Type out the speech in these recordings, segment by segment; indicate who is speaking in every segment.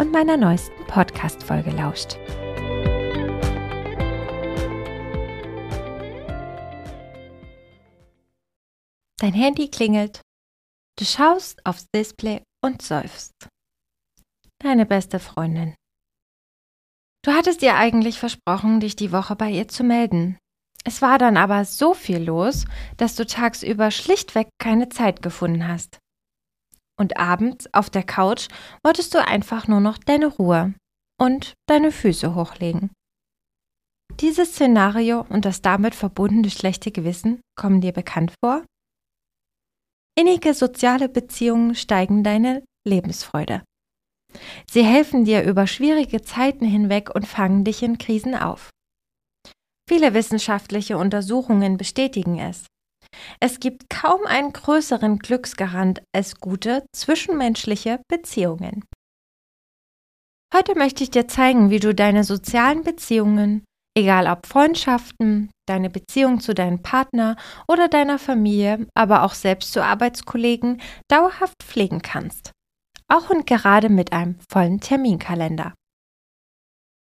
Speaker 1: und meiner neuesten Podcast-Folge lauscht. Dein Handy klingelt. Du schaust aufs Display und seufzt. Deine beste Freundin. Du hattest ihr eigentlich versprochen, dich die Woche bei ihr zu melden. Es war dann aber so viel los, dass du tagsüber schlichtweg keine Zeit gefunden hast und abends auf der Couch wolltest du einfach nur noch deine Ruhe und deine Füße hochlegen. Dieses Szenario und das damit verbundene schlechte Gewissen kommen dir bekannt vor? Innige soziale Beziehungen steigen deine Lebensfreude. Sie helfen dir über schwierige Zeiten hinweg und fangen dich in Krisen auf. Viele wissenschaftliche Untersuchungen bestätigen es. Es gibt kaum einen größeren Glücksgarant als gute zwischenmenschliche Beziehungen. Heute möchte ich dir zeigen, wie du deine sozialen Beziehungen, egal ob Freundschaften, deine Beziehung zu deinem Partner oder deiner Familie, aber auch selbst zu Arbeitskollegen, dauerhaft pflegen kannst. Auch und gerade mit einem vollen Terminkalender.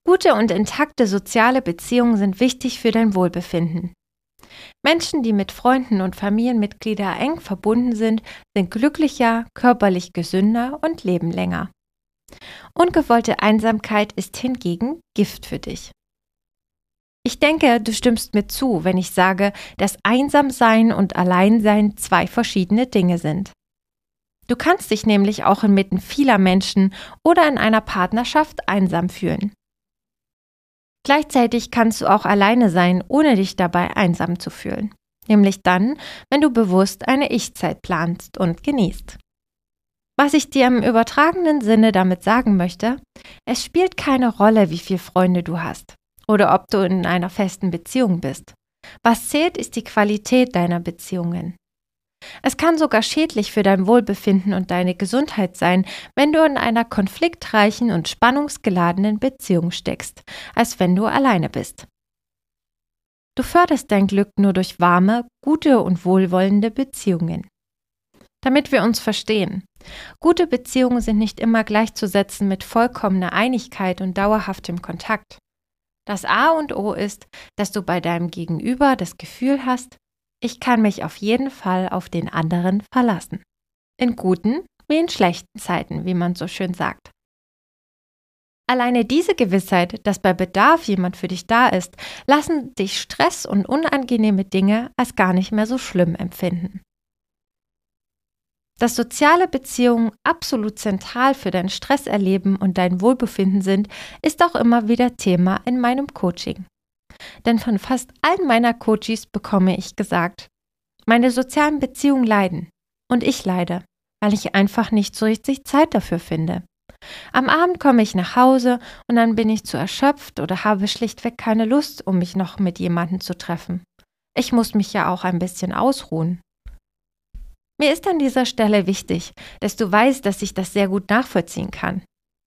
Speaker 1: Gute und intakte soziale Beziehungen sind wichtig für dein Wohlbefinden. Menschen, die mit Freunden und Familienmitgliedern eng verbunden sind, sind glücklicher, körperlich gesünder und leben länger. Ungewollte Einsamkeit ist hingegen Gift für dich. Ich denke, du stimmst mir zu, wenn ich sage, dass Einsamsein und Alleinsein zwei verschiedene Dinge sind. Du kannst dich nämlich auch inmitten vieler Menschen oder in einer Partnerschaft einsam fühlen. Gleichzeitig kannst du auch alleine sein, ohne dich dabei einsam zu fühlen. Nämlich dann, wenn du bewusst eine Ich-Zeit planst und genießt. Was ich dir im übertragenen Sinne damit sagen möchte, es spielt keine Rolle, wie viele Freunde du hast oder ob du in einer festen Beziehung bist. Was zählt, ist die Qualität deiner Beziehungen. Es kann sogar schädlich für dein Wohlbefinden und deine Gesundheit sein, wenn du in einer konfliktreichen und spannungsgeladenen Beziehung steckst, als wenn du alleine bist. Du förderst dein Glück nur durch warme, gute und wohlwollende Beziehungen. Damit wir uns verstehen. Gute Beziehungen sind nicht immer gleichzusetzen mit vollkommener Einigkeit und dauerhaftem Kontakt. Das A und O ist, dass du bei deinem Gegenüber das Gefühl hast, ich kann mich auf jeden Fall auf den anderen verlassen. In guten wie in schlechten Zeiten, wie man so schön sagt. Alleine diese Gewissheit, dass bei Bedarf jemand für dich da ist, lassen dich Stress und unangenehme Dinge als gar nicht mehr so schlimm empfinden. Dass soziale Beziehungen absolut zentral für dein Stresserleben und dein Wohlbefinden sind, ist auch immer wieder Thema in meinem Coaching. Denn von fast allen meiner Coaches bekomme ich gesagt, meine sozialen Beziehungen leiden. Und ich leide, weil ich einfach nicht so richtig Zeit dafür finde. Am Abend komme ich nach Hause und dann bin ich zu erschöpft oder habe schlichtweg keine Lust, um mich noch mit jemandem zu treffen. Ich muss mich ja auch ein bisschen ausruhen. Mir ist an dieser Stelle wichtig, dass du weißt, dass ich das sehr gut nachvollziehen kann.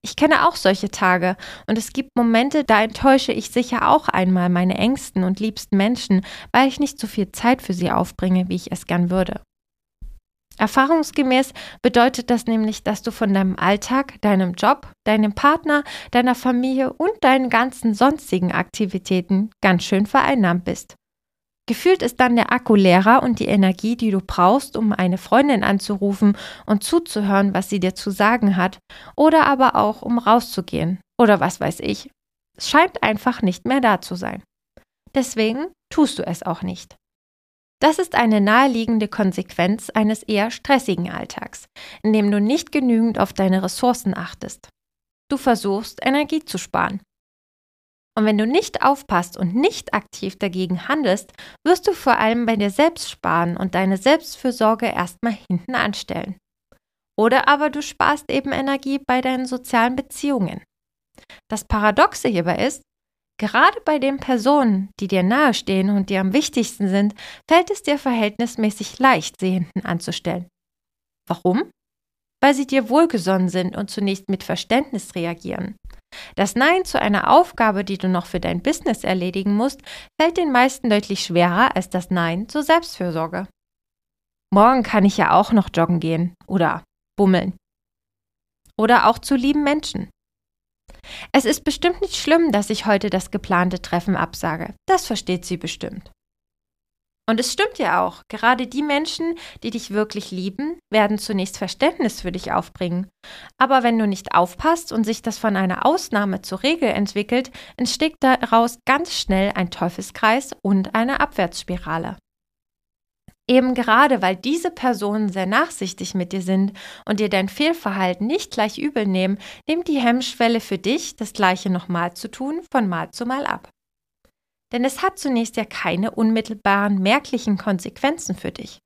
Speaker 1: Ich kenne auch solche Tage und es gibt Momente, da enttäusche ich sicher auch einmal meine engsten und liebsten Menschen, weil ich nicht so viel Zeit für sie aufbringe, wie ich es gern würde. Erfahrungsgemäß bedeutet das nämlich, dass du von deinem Alltag, deinem Job, deinem Partner, deiner Familie und deinen ganzen sonstigen Aktivitäten ganz schön vereinnahmt bist. Gefühlt ist dann der Akku leerer und die Energie, die du brauchst, um eine Freundin anzurufen und zuzuhören, was sie dir zu sagen hat, oder aber auch um rauszugehen oder was weiß ich. Es scheint einfach nicht mehr da zu sein. Deswegen tust du es auch nicht. Das ist eine naheliegende Konsequenz eines eher stressigen Alltags, in dem du nicht genügend auf deine Ressourcen achtest. Du versuchst, Energie zu sparen. Und wenn du nicht aufpasst und nicht aktiv dagegen handelst, wirst du vor allem bei dir selbst sparen und deine Selbstfürsorge erstmal hinten anstellen. Oder aber du sparst eben Energie bei deinen sozialen Beziehungen. Das Paradoxe hierbei ist, gerade bei den Personen, die dir nahestehen und dir am wichtigsten sind, fällt es dir verhältnismäßig leicht, sie hinten anzustellen. Warum? Weil sie dir wohlgesonnen sind und zunächst mit Verständnis reagieren. Das Nein zu einer Aufgabe, die du noch für dein Business erledigen musst, fällt den meisten deutlich schwerer als das Nein zur Selbstfürsorge. Morgen kann ich ja auch noch joggen gehen oder bummeln. Oder auch zu lieben Menschen. Es ist bestimmt nicht schlimm, dass ich heute das geplante Treffen absage. Das versteht sie bestimmt. Und es stimmt ja auch, gerade die Menschen, die dich wirklich lieben, werden zunächst Verständnis für dich aufbringen. Aber wenn du nicht aufpasst und sich das von einer Ausnahme zur Regel entwickelt, entsteht daraus ganz schnell ein Teufelskreis und eine Abwärtsspirale. Eben gerade weil diese Personen sehr nachsichtig mit dir sind und dir dein Fehlverhalten nicht gleich übel nehmen, nimmt die Hemmschwelle für dich, das Gleiche nochmal zu tun, von Mal zu Mal ab. Denn es hat zunächst ja keine unmittelbaren merklichen Konsequenzen für dich.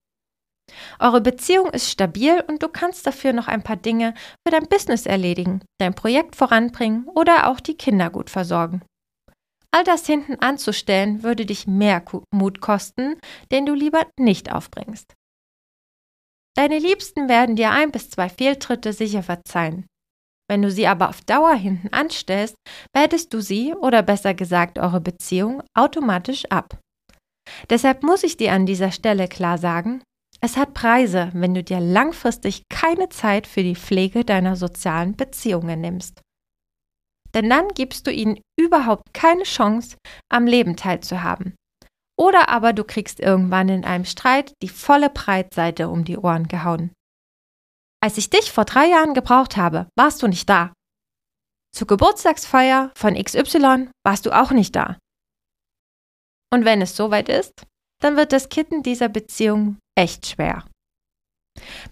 Speaker 1: Eure Beziehung ist stabil und du kannst dafür noch ein paar Dinge für dein Business erledigen, dein Projekt voranbringen oder auch die Kinder gut versorgen. All das hinten anzustellen würde dich mehr Mut kosten, den du lieber nicht aufbringst. Deine Liebsten werden dir ein bis zwei Fehltritte sicher verzeihen. Wenn du sie aber auf Dauer hinten anstellst, wertest du sie oder besser gesagt eure Beziehung automatisch ab. Deshalb muss ich dir an dieser Stelle klar sagen, es hat Preise, wenn du dir langfristig keine Zeit für die Pflege deiner sozialen Beziehungen nimmst. Denn dann gibst du ihnen überhaupt keine Chance, am Leben teilzuhaben. Oder aber du kriegst irgendwann in einem Streit die volle Breitseite um die Ohren gehauen. Als ich dich vor drei Jahren gebraucht habe, warst du nicht da. Zur Geburtstagsfeier von XY warst du auch nicht da. Und wenn es soweit ist, dann wird das Kitten dieser Beziehung echt schwer.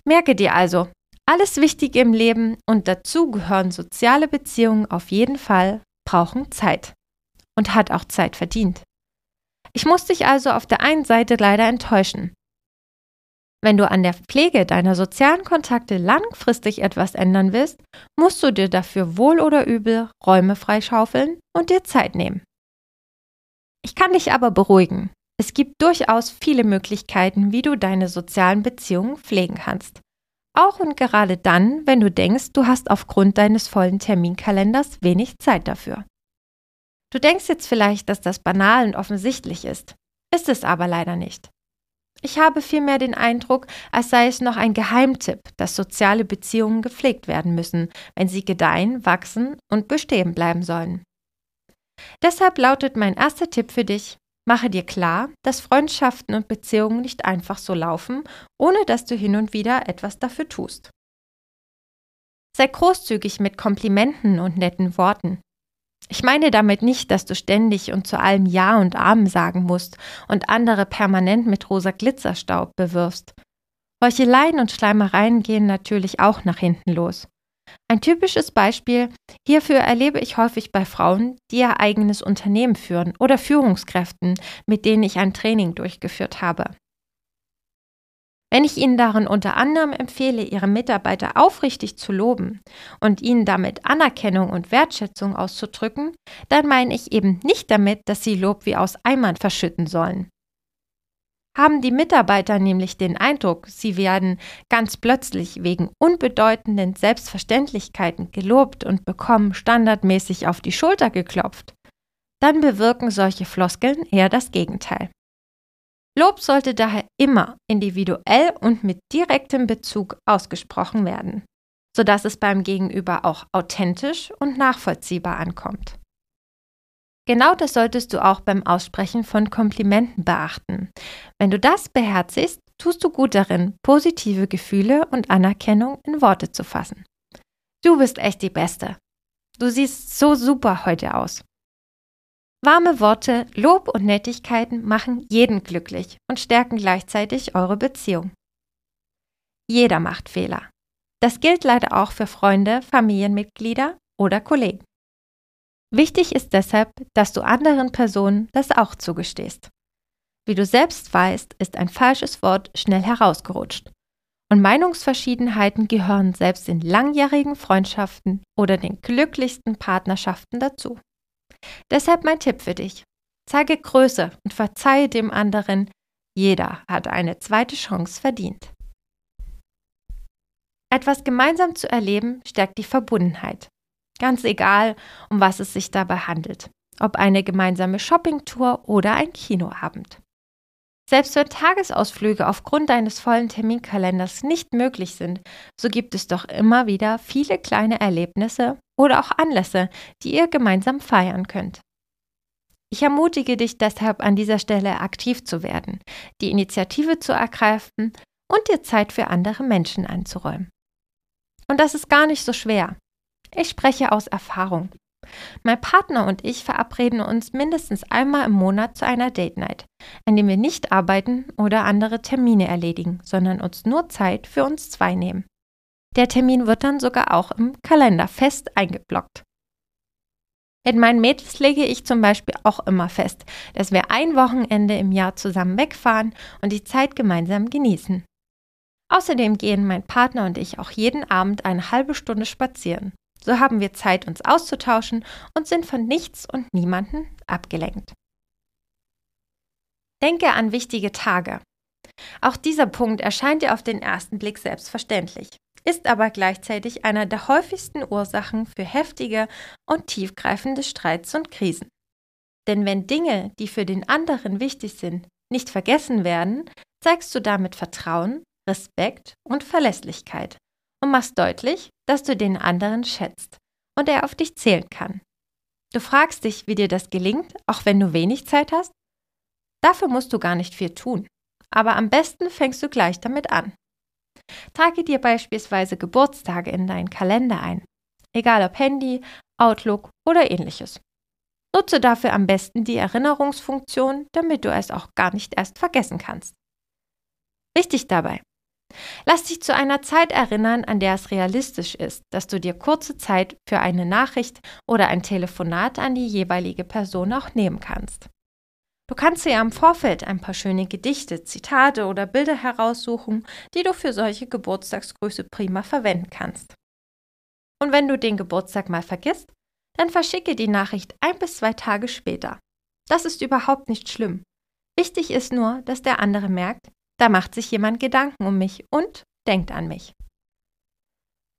Speaker 1: Merke dir also, alles Wichtige im Leben und dazu gehören soziale Beziehungen auf jeden Fall, brauchen Zeit. Und hat auch Zeit verdient. Ich muss dich also auf der einen Seite leider enttäuschen. Wenn du an der Pflege deiner sozialen Kontakte langfristig etwas ändern willst, musst du dir dafür wohl oder übel Räume freischaufeln und dir Zeit nehmen. Ich kann dich aber beruhigen. Es gibt durchaus viele Möglichkeiten, wie du deine sozialen Beziehungen pflegen kannst. Auch und gerade dann, wenn du denkst, du hast aufgrund deines vollen Terminkalenders wenig Zeit dafür. Du denkst jetzt vielleicht, dass das banal und offensichtlich ist. Ist es aber leider nicht. Ich habe vielmehr den Eindruck, als sei es noch ein Geheimtipp, dass soziale Beziehungen gepflegt werden müssen, wenn sie gedeihen, wachsen und bestehen bleiben sollen. Deshalb lautet mein erster Tipp für dich, mache dir klar, dass Freundschaften und Beziehungen nicht einfach so laufen, ohne dass du hin und wieder etwas dafür tust. Sei großzügig mit Komplimenten und netten Worten. Ich meine damit nicht, dass du ständig und zu allem Ja und Amen sagen musst und andere permanent mit rosa Glitzerstaub bewirfst. Heucheleien und Schleimereien gehen natürlich auch nach hinten los. Ein typisches Beispiel hierfür erlebe ich häufig bei Frauen, die ihr eigenes Unternehmen führen oder Führungskräften, mit denen ich ein Training durchgeführt habe. Wenn ich Ihnen darin unter anderem empfehle, Ihre Mitarbeiter aufrichtig zu loben und ihnen damit Anerkennung und Wertschätzung auszudrücken, dann meine ich eben nicht damit, dass Sie Lob wie aus Eimern verschütten sollen. Haben die Mitarbeiter nämlich den Eindruck, sie werden ganz plötzlich wegen unbedeutenden Selbstverständlichkeiten gelobt und bekommen standardmäßig auf die Schulter geklopft, dann bewirken solche Floskeln eher das Gegenteil. Lob sollte daher immer individuell und mit direktem Bezug ausgesprochen werden, sodass es beim Gegenüber auch authentisch und nachvollziehbar ankommt. Genau das solltest du auch beim Aussprechen von Komplimenten beachten. Wenn du das beherzigst, tust du gut darin, positive Gefühle und Anerkennung in Worte zu fassen. Du bist echt die Beste. Du siehst so super heute aus. Warme Worte, Lob und Nettigkeiten machen jeden glücklich und stärken gleichzeitig eure Beziehung. Jeder macht Fehler. Das gilt leider auch für Freunde, Familienmitglieder oder Kollegen. Wichtig ist deshalb, dass du anderen Personen das auch zugestehst. Wie du selbst weißt, ist ein falsches Wort schnell herausgerutscht. Und Meinungsverschiedenheiten gehören selbst in langjährigen Freundschaften oder den glücklichsten Partnerschaften dazu. Deshalb mein Tipp für dich. Zeige Größe und verzeihe dem anderen. Jeder hat eine zweite Chance verdient. Etwas gemeinsam zu erleben stärkt die Verbundenheit. Ganz egal, um was es sich dabei handelt. Ob eine gemeinsame Shoppingtour oder ein Kinoabend. Selbst wenn Tagesausflüge aufgrund deines vollen Terminkalenders nicht möglich sind, so gibt es doch immer wieder viele kleine Erlebnisse oder auch Anlässe, die ihr gemeinsam feiern könnt. Ich ermutige dich deshalb an dieser Stelle aktiv zu werden, die Initiative zu ergreifen und dir Zeit für andere Menschen einzuräumen. Und das ist gar nicht so schwer. Ich spreche aus Erfahrung. Mein Partner und ich verabreden uns mindestens einmal im Monat zu einer Date Night, an dem wir nicht arbeiten oder andere Termine erledigen, sondern uns nur Zeit für uns zwei nehmen. Der Termin wird dann sogar auch im Kalender fest eingeblockt. Mit meinen Mädels lege ich zum Beispiel auch immer fest, dass wir ein Wochenende im Jahr zusammen wegfahren und die Zeit gemeinsam genießen. Außerdem gehen mein Partner und ich auch jeden Abend eine halbe Stunde spazieren. So haben wir Zeit, uns auszutauschen und sind von nichts und niemanden abgelenkt. Denke an wichtige Tage. Auch dieser Punkt erscheint dir auf den ersten Blick selbstverständlich, ist aber gleichzeitig einer der häufigsten Ursachen für heftige und tiefgreifende Streits und Krisen. Denn wenn Dinge, die für den anderen wichtig sind, nicht vergessen werden, zeigst du damit Vertrauen, Respekt und Verlässlichkeit und machst deutlich, dass du den anderen schätzt und er auf dich zählen kann. Du fragst dich, wie dir das gelingt, auch wenn du wenig Zeit hast? Dafür musst du gar nicht viel tun, aber am besten fängst du gleich damit an. Trage dir beispielsweise Geburtstage in deinen Kalender ein, egal ob Handy, Outlook oder ähnliches. Nutze dafür am besten die Erinnerungsfunktion, damit du es auch gar nicht erst vergessen kannst. Wichtig dabei, Lass dich zu einer Zeit erinnern, an der es realistisch ist, dass du dir kurze Zeit für eine Nachricht oder ein Telefonat an die jeweilige Person auch nehmen kannst. Du kannst dir im Vorfeld ein paar schöne Gedichte, Zitate oder Bilder heraussuchen, die du für solche Geburtstagsgrüße prima verwenden kannst. Und wenn du den Geburtstag mal vergisst, dann verschicke die Nachricht ein bis zwei Tage später. Das ist überhaupt nicht schlimm. Wichtig ist nur, dass der andere merkt, da macht sich jemand Gedanken um mich und denkt an mich.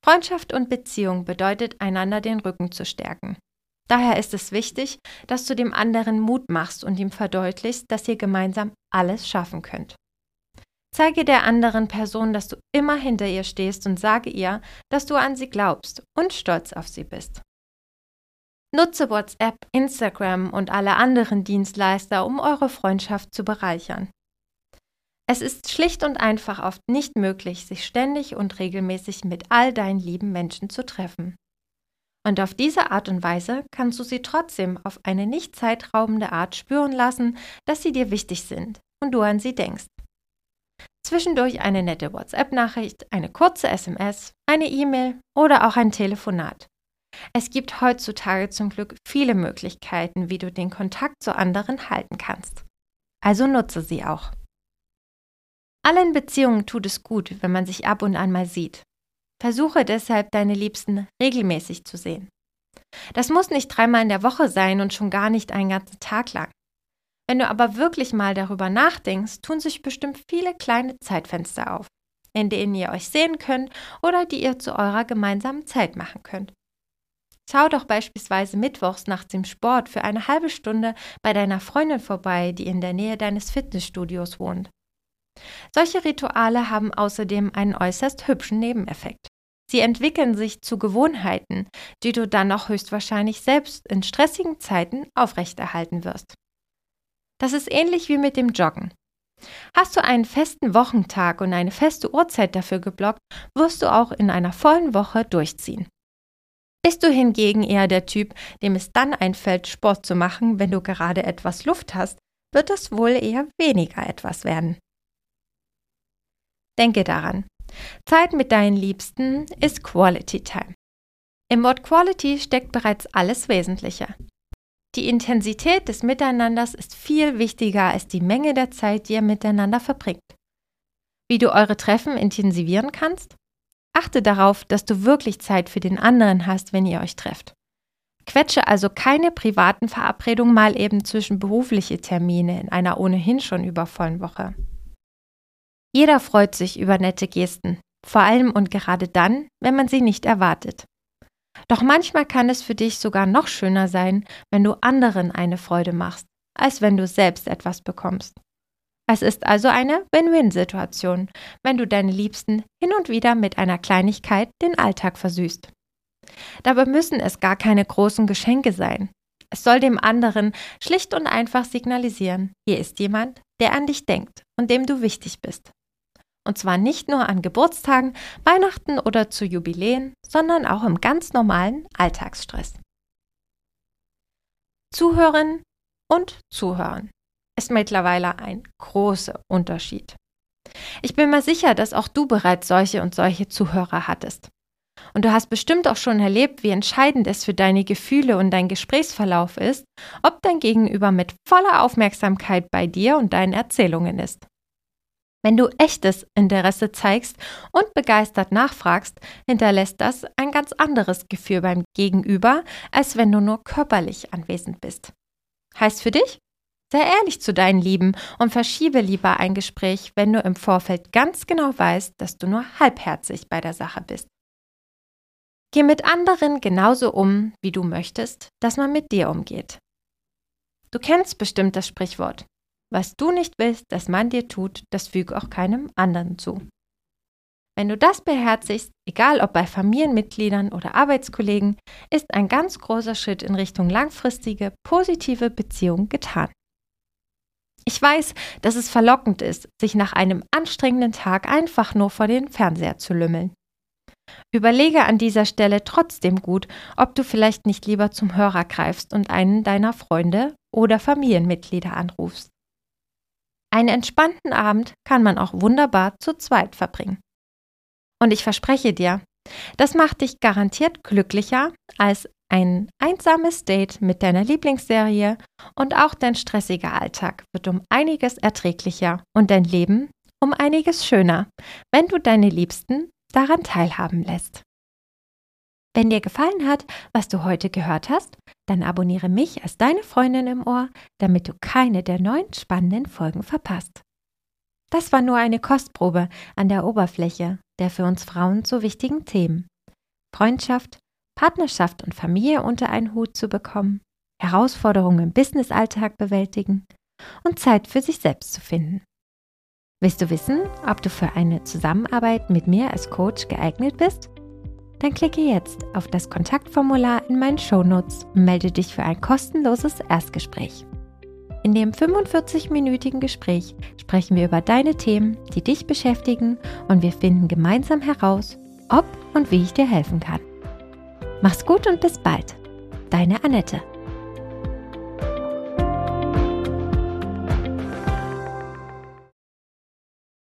Speaker 1: Freundschaft und Beziehung bedeutet, einander den Rücken zu stärken. Daher ist es wichtig, dass du dem anderen Mut machst und ihm verdeutlichst, dass ihr gemeinsam alles schaffen könnt. Zeige der anderen Person, dass du immer hinter ihr stehst und sage ihr, dass du an sie glaubst und stolz auf sie bist. Nutze WhatsApp, Instagram und alle anderen Dienstleister, um eure Freundschaft zu bereichern. Es ist schlicht und einfach oft nicht möglich, sich ständig und regelmäßig mit all deinen lieben Menschen zu treffen. Und auf diese Art und Weise kannst du sie trotzdem auf eine nicht zeitraubende Art spüren lassen, dass sie dir wichtig sind und du an sie denkst. Zwischendurch eine nette WhatsApp-Nachricht, eine kurze SMS, eine E-Mail oder auch ein Telefonat. Es gibt heutzutage zum Glück viele Möglichkeiten, wie du den Kontakt zu anderen halten kannst. Also nutze sie auch. Allen Beziehungen tut es gut, wenn man sich ab und an mal sieht. Versuche deshalb, deine Liebsten regelmäßig zu sehen. Das muss nicht dreimal in der Woche sein und schon gar nicht einen ganzen Tag lang. Wenn du aber wirklich mal darüber nachdenkst, tun sich bestimmt viele kleine Zeitfenster auf, in denen ihr euch sehen könnt oder die ihr zu eurer gemeinsamen Zeit machen könnt. Schau doch beispielsweise mittwochs nach dem Sport für eine halbe Stunde bei deiner Freundin vorbei, die in der Nähe deines Fitnessstudios wohnt. Solche Rituale haben außerdem einen äußerst hübschen Nebeneffekt. Sie entwickeln sich zu Gewohnheiten, die du dann auch höchstwahrscheinlich selbst in stressigen Zeiten aufrechterhalten wirst. Das ist ähnlich wie mit dem Joggen. Hast du einen festen Wochentag und eine feste Uhrzeit dafür geblockt, wirst du auch in einer vollen Woche durchziehen. Bist du hingegen eher der Typ, dem es dann einfällt, Sport zu machen, wenn du gerade etwas Luft hast, wird es wohl eher weniger etwas werden. Denke daran, Zeit mit deinen Liebsten ist Quality Time. Im Wort Quality steckt bereits alles Wesentliche. Die Intensität des Miteinanders ist viel wichtiger als die Menge der Zeit, die ihr miteinander verbringt. wie du eure Treffen intensivieren kannst? Achte darauf, dass du wirklich Zeit für den anderen hast, wenn ihr euch trefft. Quetsche also keine privaten Verabredungen mal eben zwischen berufliche Termine in einer ohnehin schon übervollen Woche. Jeder freut sich über nette Gesten, vor allem und gerade dann, wenn man sie nicht erwartet. Doch manchmal kann es für dich sogar noch schöner sein, wenn du anderen eine Freude machst, als wenn du selbst etwas bekommst. Es ist also eine Win-Win-Situation, wenn du deine Liebsten hin und wieder mit einer Kleinigkeit den Alltag versüßt. Dabei müssen es gar keine großen Geschenke sein. Es soll dem anderen schlicht und einfach signalisieren, hier ist jemand, der an dich denkt und dem du wichtig bist. Und zwar nicht nur an Geburtstagen, Weihnachten oder zu Jubiläen, sondern auch im ganz normalen Alltagsstress. Zuhören und Zuhören ist mittlerweile ein großer Unterschied. Ich bin mir sicher, dass auch du bereits solche und solche Zuhörer hattest. Und du hast bestimmt auch schon erlebt, wie entscheidend es für deine Gefühle und dein Gesprächsverlauf ist, ob dein Gegenüber mit voller Aufmerksamkeit bei dir und deinen Erzählungen ist. Wenn du echtes Interesse zeigst und begeistert nachfragst, hinterlässt das ein ganz anderes Gefühl beim Gegenüber, als wenn du nur körperlich anwesend bist. Heißt für dich? Sei ehrlich zu deinen Lieben und verschiebe lieber ein Gespräch, wenn du im Vorfeld ganz genau weißt, dass du nur halbherzig bei der Sache bist. Geh mit anderen genauso um, wie du möchtest, dass man mit dir umgeht. Du kennst bestimmt das Sprichwort. Was du nicht willst, dass man dir tut, das füge auch keinem anderen zu. Wenn du das beherzigst, egal ob bei Familienmitgliedern oder Arbeitskollegen, ist ein ganz großer Schritt in Richtung langfristige, positive Beziehung getan. Ich weiß, dass es verlockend ist, sich nach einem anstrengenden Tag einfach nur vor den Fernseher zu lümmeln. Überlege an dieser Stelle trotzdem gut, ob du vielleicht nicht lieber zum Hörer greifst und einen deiner Freunde oder Familienmitglieder anrufst. Einen entspannten Abend kann man auch wunderbar zu zweit verbringen. Und ich verspreche dir, das macht dich garantiert glücklicher als ein einsames Date mit deiner Lieblingsserie und auch dein stressiger Alltag wird um einiges erträglicher und dein Leben um einiges schöner, wenn du deine Liebsten daran teilhaben lässt. Wenn dir gefallen hat, was du heute gehört hast, dann abonniere mich als deine Freundin im Ohr, damit du keine der neuen spannenden Folgen verpasst. Das war nur eine Kostprobe an der Oberfläche der für uns Frauen so wichtigen Themen. Freundschaft, Partnerschaft und Familie unter einen Hut zu bekommen, Herausforderungen im Businessalltag bewältigen und Zeit für sich selbst zu finden. Willst du wissen, ob du für eine Zusammenarbeit mit mir als Coach geeignet bist? Dann klicke jetzt auf das Kontaktformular in meinen Shownotes und melde dich für ein kostenloses Erstgespräch. In dem 45-minütigen Gespräch sprechen wir über deine Themen, die dich beschäftigen und wir finden gemeinsam heraus, ob und wie ich dir helfen kann. Mach's gut und bis bald. Deine Annette.